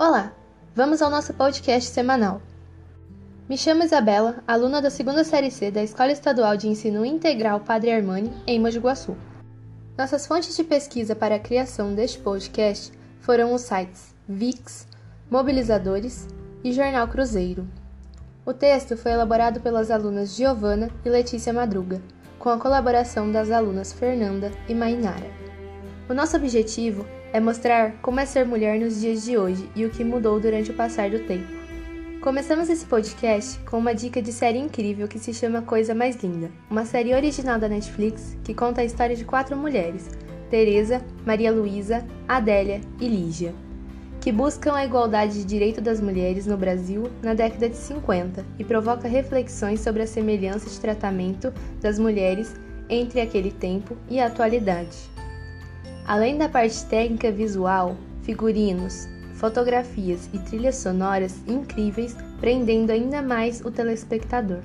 Olá, vamos ao nosso podcast semanal. Me chamo Isabela, aluna da segunda série C da Escola Estadual de Ensino Integral Padre Armani, em Mogi Guaçu. Nossas fontes de pesquisa para a criação deste podcast foram os sites VIX, Mobilizadores e Jornal Cruzeiro. O texto foi elaborado pelas alunas Giovana e Letícia Madruga, com a colaboração das alunas Fernanda e Mainara. O nosso objetivo é mostrar como é ser mulher nos dias de hoje e o que mudou durante o passar do tempo. Começamos esse podcast com uma dica de série incrível que se chama Coisa Mais Linda, uma série original da Netflix que conta a história de quatro mulheres, Teresa, Maria Luísa, Adélia e Lígia, que buscam a igualdade de direito das mulheres no Brasil na década de 50 e provoca reflexões sobre a semelhança de tratamento das mulheres entre aquele tempo e a atualidade. Além da parte técnica visual, figurinos, fotografias e trilhas sonoras incríveis, prendendo ainda mais o telespectador.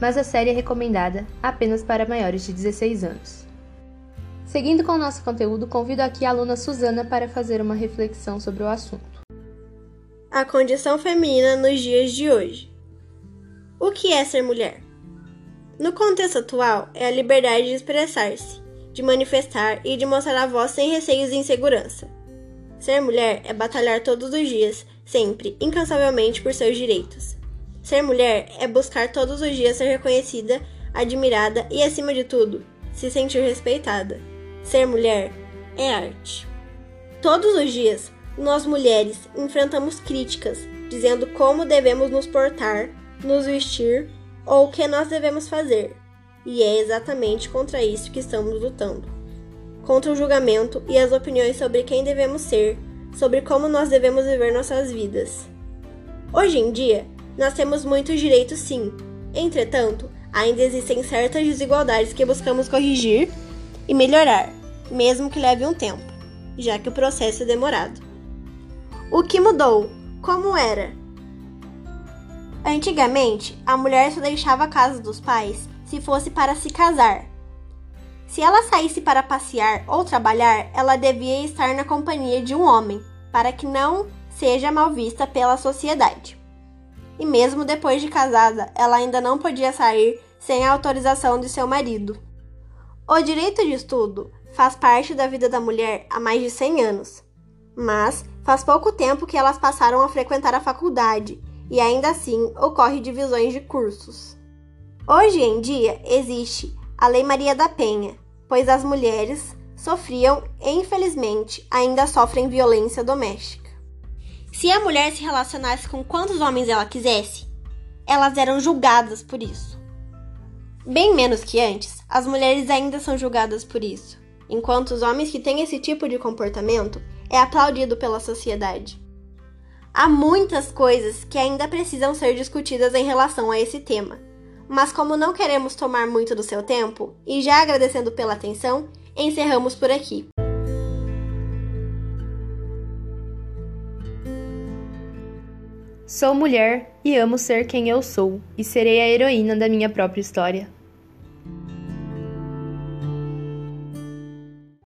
Mas a série é recomendada apenas para maiores de 16 anos. Seguindo com o nosso conteúdo, convido aqui a aluna Suzana para fazer uma reflexão sobre o assunto. A condição feminina nos dias de hoje. O que é ser mulher? No contexto atual, é a liberdade de expressar-se, de manifestar e de mostrar a voz sem receios e insegurança. Ser mulher é batalhar todos os dias, sempre, incansavelmente por seus direitos. Ser mulher é buscar todos os dias ser reconhecida, admirada e, acima de tudo, se sentir respeitada. Ser mulher é arte. Todos os dias, nós mulheres enfrentamos críticas dizendo como devemos nos portar, nos vestir ou o que nós devemos fazer. E é exatamente contra isso que estamos lutando. Contra o julgamento e as opiniões sobre quem devemos ser, sobre como nós devemos viver nossas vidas. Hoje em dia, nós temos muitos direitos sim. Entretanto, ainda existem certas desigualdades que buscamos corrigir e melhorar, mesmo que leve um tempo, já que o processo é demorado. O que mudou? Como era? Antigamente, a mulher só deixava a casa dos pais se fosse para se casar. Se ela saísse para passear ou trabalhar, ela devia estar na companhia de um homem, para que não seja mal vista pela sociedade. E mesmo depois de casada, ela ainda não podia sair sem a autorização de seu marido. O direito de estudo faz parte da vida da mulher há mais de 100 anos, mas faz pouco tempo que elas passaram a frequentar a faculdade e ainda assim ocorre divisões de cursos. Hoje em dia existe a Lei Maria da Penha, pois as mulheres sofriam e infelizmente ainda sofrem violência doméstica. Se a mulher se relacionasse com quantos homens ela quisesse, elas eram julgadas por isso. Bem menos que antes, as mulheres ainda são julgadas por isso, enquanto os homens que têm esse tipo de comportamento é aplaudido pela sociedade. Há muitas coisas que ainda precisam ser discutidas em relação a esse tema mas como não queremos tomar muito do seu tempo, e já agradecendo pela atenção, encerramos por aqui. Sou mulher e amo ser quem eu sou, e serei a heroína da minha própria história.